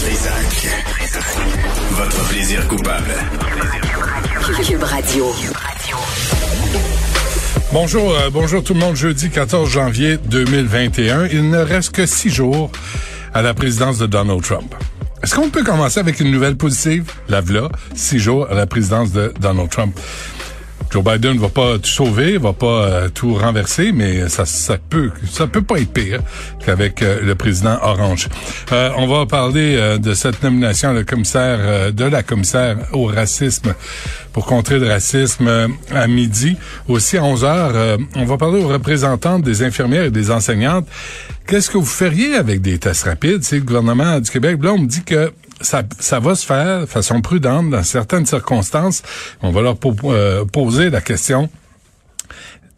Trisac. Votre plaisir coupable. Cube Radio. Bonjour, euh, bonjour tout le monde. Jeudi 14 janvier 2021. Il ne reste que six jours à la présidence de Donald Trump. Est-ce qu'on peut commencer avec une nouvelle positive? La v'là, six jours à la présidence de Donald Trump. Joe Biden va pas tout sauver, va pas euh, tout renverser, mais ça, ça peut, ça peut pas être pire qu'avec euh, le président Orange. Euh, on va parler de cette nomination de commissaire, de la commissaire au racisme pour contrer le racisme à midi. Aussi à 11 heures, on va parler aux représentantes des infirmières et des enseignantes. Qu'est-ce que vous feriez avec des tests rapides? C'est le gouvernement du Québec. Là, on me dit que ça, ça va se faire de façon prudente dans certaines circonstances. On va leur euh, poser la question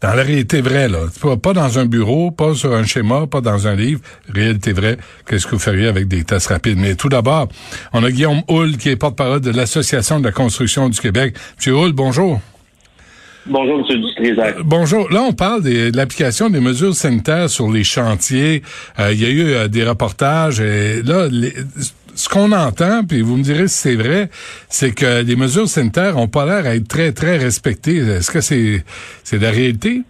dans la réalité vraie, là. Pas dans un bureau, pas sur un schéma, pas dans un livre. Réalité vraie, qu'est-ce que vous feriez avec des tests rapides? Mais tout d'abord, on a Guillaume Hull, qui est porte-parole de l'Association de la construction du Québec. Monsieur Hull, bonjour. Bonjour, M. Dutrisac. bonjour. Là, on parle de l'application des mesures sanitaires sur les chantiers. Euh, il y a eu euh, des reportages. Et là, ce qu'on entend, puis vous me direz si c'est vrai, c'est que les mesures sanitaires ont pas l'air à être très, très respectées. Est-ce que c'est c'est la réalité?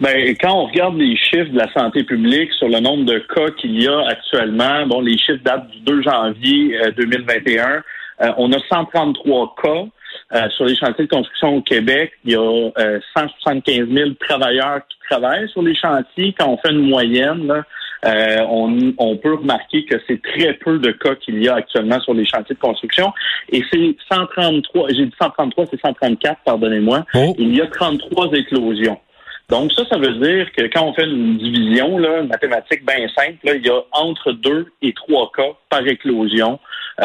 Ben, quand on regarde les chiffres de la santé publique sur le nombre de cas qu'il y a actuellement, bon, les chiffres datent du 2 janvier 2021. Euh, on a 133 cas. Euh, sur les chantiers de construction au Québec, il y a 175 euh, 000 travailleurs qui travaillent sur les chantiers. Quand on fait une moyenne, euh, on, peut remarquer que c'est très peu de cas qu'il y a actuellement sur les chantiers de construction. Et c'est 133, j'ai dit 133, c'est 134, pardonnez-moi. Oh. Il y a 33 éclosions. Donc ça, ça veut dire que quand on fait une division, là, une mathématique bien simple, il y a entre deux et trois cas par éclosion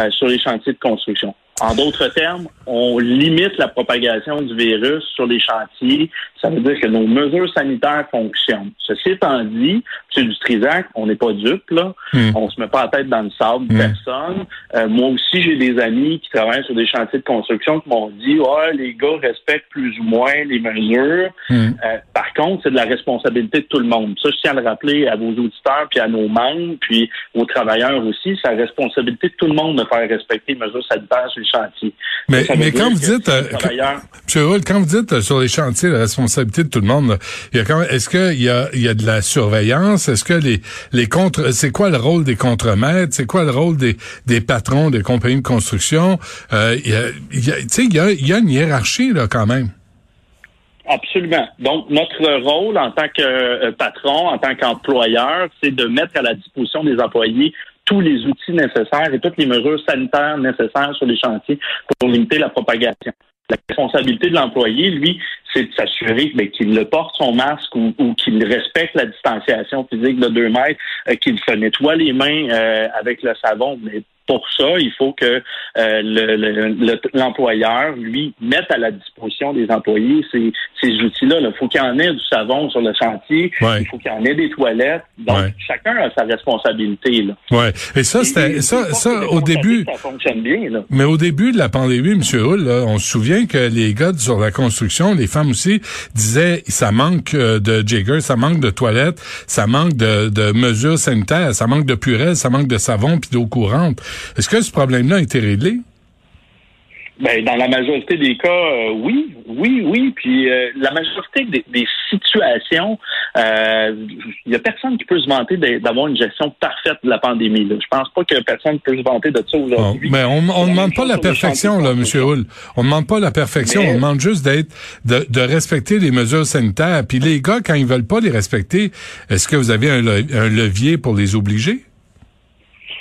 sur les chantiers de construction. En d'autres termes, on limite la propagation du virus sur les chantiers. Ça veut dire que nos mesures sanitaires fonctionnent. Ceci étant dit, M. Dutrisac, on n'est pas dupe, là. Hmm. On se met pas la tête dans le sable, hmm. personne. Euh, moi aussi, j'ai des amis qui travaillent sur des chantiers de construction qui m'ont dit Ouais, les gars respectent plus ou moins les mesures. Hmm. Euh, par contre, c'est de la responsabilité de tout le monde. Ça, je tiens à le rappeler à vos auditeurs, puis à nos membres, puis aux travailleurs aussi. C'est la responsabilité de tout le monde de faire respecter les mesures sanitaires sur les Mais, mais quand vous dites, euh, quand, vous dites sur les chantiers la responsabilité de tout le monde, il y a quand est-ce qu'il y a, il y a de la surveillance? Est-ce que les, les contre, c'est quoi le rôle des contremaîtres? C'est quoi le rôle des, des patrons des compagnies de construction? Euh, il y a, il y a, il y a, il y a une hiérarchie, là, quand même. Absolument. Donc, notre rôle en tant que euh, patron, en tant qu'employeur, c'est de mettre à la disposition des employés tous les outils nécessaires et toutes les mesures sanitaires nécessaires sur les chantiers pour limiter la propagation. La responsabilité de l'employé, lui, c'est de s'assurer ben, qu'il le porte son masque ou, qu'il respecte la distanciation physique de deux mètres, euh, qu'il se nettoie les mains euh, avec le savon. Mais pour ça, il faut que euh, l'employeur, lui, mette à la disposition des employés ces, outils-là. Il faut qu'il y en ait du savon sur le chantier, il faut qu'il y en ait des toilettes. Donc, chacun a sa responsabilité. Là. Ouais. Et ça, c'était ça, ça au début. Ça fonctionne bien. Là. Mais au début de la pandémie, M. Hull, on se souvient que les gars sur la construction, les femmes aussi, disaient ça manque euh, de jigger, ça manque de toilettes, ça manque de, de mesures sanitaires, ça manque de purée, ça manque de savon puis d'eau courante. Est-ce que ce problème-là a été réglé? Ben, dans la majorité des cas, euh, oui, oui, oui. Puis euh, la majorité des, situations, il euh, y a personne qui peut se vanter d'avoir une gestion parfaite de la pandémie. Là. Je pense pas que personne peut se vanter de ça aujourd'hui. mais on ne demande pas la perfection, là, M. Hull. On ne demande pas la perfection. On demande juste d'être de, de, respecter les mesures sanitaires. Puis les gars, quand ils veulent pas les respecter, est-ce que vous avez un levier pour les obliger?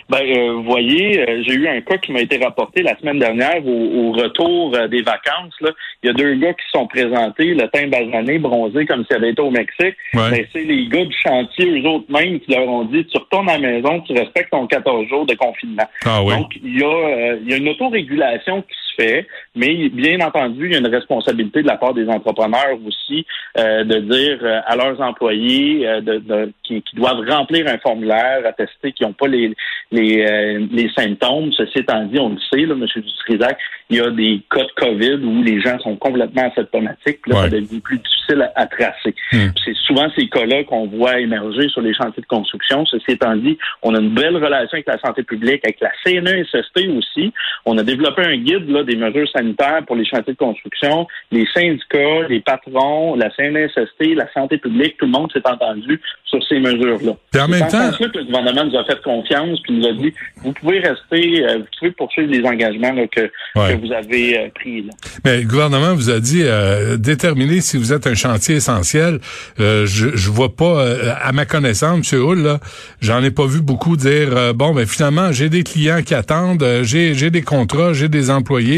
Ben, euh, vous voyez, euh, j'ai eu un cas qui m'a été rapporté la semaine dernière au, au retour euh, des vacances. Là. Il y a deux gars qui sont présentés, le teint basané, bronzé comme s'ils avaient été au Mexique. Ouais. Ben, c'est les gars du chantier, eux autres mêmes, qui leur ont dit, tu retournes à la maison, tu respectes ton 14 jours de confinement. Ah oui. Donc, il y, a, euh, il y a une autorégulation qui se fait, mais bien entendu, il y a une responsabilité de la part des entrepreneurs aussi euh, de dire euh, à leurs employés euh, de, de- qui, qui doivent remplir un formulaire, attester qu'ils n'ont pas les, les, euh, les symptômes. Ceci étant dit, on le sait, là, M. Dutrisac, il y a des cas de COVID où les gens sont complètement asymptomatiques. Là, Ouais. Ça devient plus difficile à, à tracer. Hmm. C'est souvent ces cas-là qu'on voit émerger sur les chantiers de construction. Ceci étant dit, on a une belle relation avec la santé publique, avec la CNESST aussi. On a développé un guide là, des mesures sanitaires pour les chantiers de construction. Les syndicats, les patrons, la CNESST, la santé publique, tout le monde s'est entendu sur ces mesures-là. Puis en C'est même temps, que le gouvernement nous a fait confiance puis nous a dit vous pouvez rester, euh, vous pouvez poursuivre les engagements là, que, Ouais. que vous avez euh, pris. Là. mais le gouvernement vous a dit euh, déterminer si vous êtes un chantier essentiel. Euh, je, je vois pas, à ma connaissance, M. Hull, j'en ai pas vu beaucoup dire bon ben finalement j'ai des clients qui attendent, j'ai des contrats, j'ai des employés,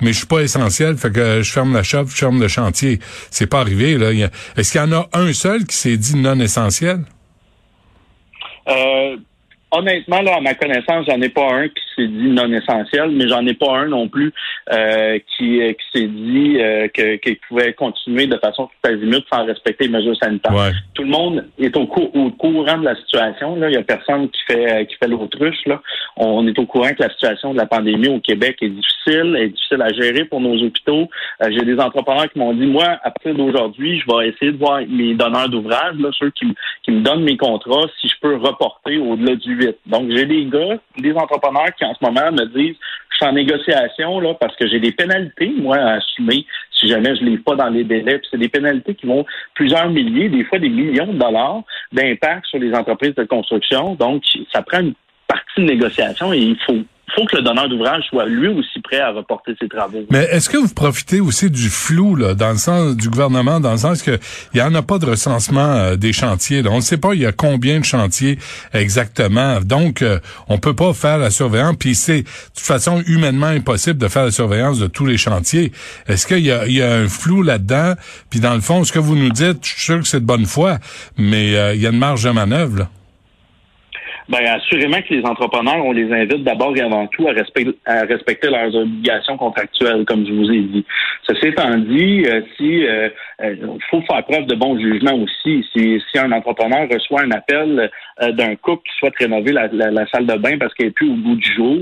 mais je suis pas essentiel, fait que je ferme la shop, je ferme le chantier. C'est pas arrivé là. Est-ce qu'il y en a un seul qui s'est dit non essentiel? Euh, honnêtement, là, à ma connaissance, j'en ai pas un qui s'est dit non essentiel, mais j'en ai pas un non plus euh, qui, euh, qui s'est dit euh, que- qu'il pouvait continuer de façon tout azimut sans respecter les mesures sanitaires. Ouais. Tout le monde est au, cou- au courant de la situation. Là. Il y a personne qui fait euh, qui fait l'autruche. Là. On est au courant que la situation de la pandémie au Québec est difficile, est difficile à gérer pour nos hôpitaux. Euh, J'ai des entrepreneurs qui m'ont dit, moi, à partir d'aujourd'hui, je vais essayer de voir mes donneurs d'ouvrage, ceux qui, qui me donnent mes contrats, si je peux reporter au-delà du 8. Donc, j'ai des gars, des entrepreneurs qui en ce moment me disent, je suis en négociation là parce que j'ai des pénalités, moi, à assumer si jamais je ne livre pas dans les délais. Puis c'est des pénalités qui vont plusieurs milliers, des fois des millions de dollars d'impact sur les entreprises de construction. Donc, ça prend une partie de négociation et il faut, faut que le donneur d'ouvrage soit lui aussi prêt à reporter ses travaux. Mais est-ce que vous profitez aussi du flou là, dans le sens du gouvernement, dans le sens que il y en a pas de recensement euh, des chantiers. là. On ne sait pas il y a combien de chantiers exactement. Donc euh, on peut pas faire la surveillance. Puis c'est de toute façon humainement impossible de faire la surveillance de tous les chantiers. Est-ce qu'il y a, il y a un flou là-dedans? Puis dans le fond, ce que vous nous dites, je suis sûr que c'est de bonne foi, mais euh, il y a une marge de manœuvre. Là. Ben, assurément que les entrepreneurs, on les invite d'abord et avant tout à respecter, à respecter leurs obligations contractuelles, comme je vous ai dit. Ceci étant dit, euh, si euh, euh, faut faire preuve de bon jugement aussi. Si, si un entrepreneur reçoit un appel euh, d'un couple qui souhaite rénover la, la- salle de bain parce qu'elle est plus au bout du jour,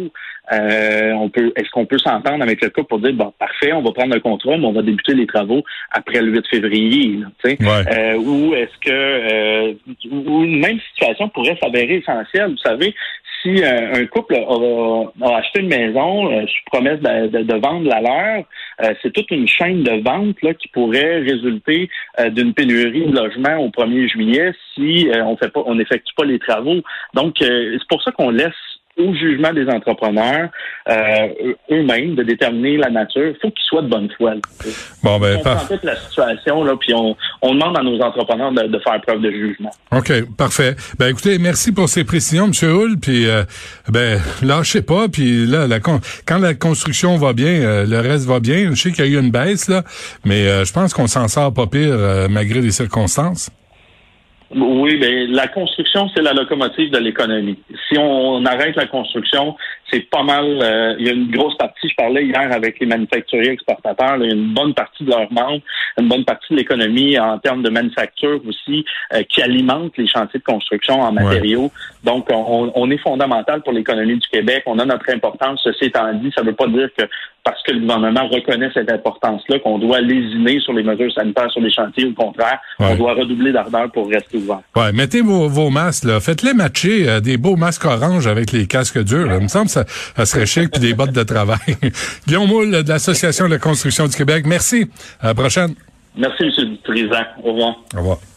euh, on peut, est-ce qu'on peut s'entendre avec le couple pour dire bon parfait, on va prendre le contrat, mais on va débuter les travaux après le 8 février, là, tu sais? Ouais. Euh, ou est-ce que euh, ou une même situation pourrait s'avérer essentielle. Vous savez, si euh, un couple a, a acheté une maison euh, sous promesse de, de- de vendre la leur, euh, c'est toute une chaîne de vente là, qui pourrait résulter euh, d'une pénurie de logements au 1er juillet si euh, on fait pas, on n'effectue pas les travaux. Donc, euh, c'est pour ça qu'on laisse au jugement des entrepreneurs euh, eux-mêmes de déterminer la nature. Il faut qu'ils soient de bonne foi. là. Bon ben On par- la situation, là, puis on, on demande à nos entrepreneurs de, de faire preuve de jugement. OK, parfait. Ben écoutez, merci pour ces précisions, M. Hull. Puis euh, ben lâchez pas. Puis là, la con- quand la construction va bien, euh, le reste va bien. Je sais qu'il y a eu une baisse là, mais euh, je pense qu'on s'en sort pas pire euh, malgré les circonstances. Oui, ben la construction, c'est la locomotive de l'économie. Si on, arrête la construction, c'est pas mal. euh, il y a une grosse partie, je parlais hier avec les manufacturiers exportateurs, là, il y a une bonne partie de leurs membres, une bonne partie de l'économie en termes de manufacture aussi, euh, qui alimente les chantiers de construction en matériaux. Donc, on, on est fondamental pour l'économie du Québec. On a notre importance. Ceci étant dit, ça ne veut pas dire que parce que le gouvernement reconnaît cette importance-là, qu'on doit lésiner sur les mesures sanitaires sur les chantiers. Au contraire, Ouais. on doit redoubler d'ardeur pour rester ouvert. Ouais, mettez vos, vos masques là, faites-les matcher euh, des beaux masques orange avec les casques durs. Là. Il me semble ça, ça serait chic puis des bottes de travail. Guillaume Moule de l'Association de la construction du Québec. Merci. À la prochaine. Merci, M. Dutrisac. Au revoir. Au revoir.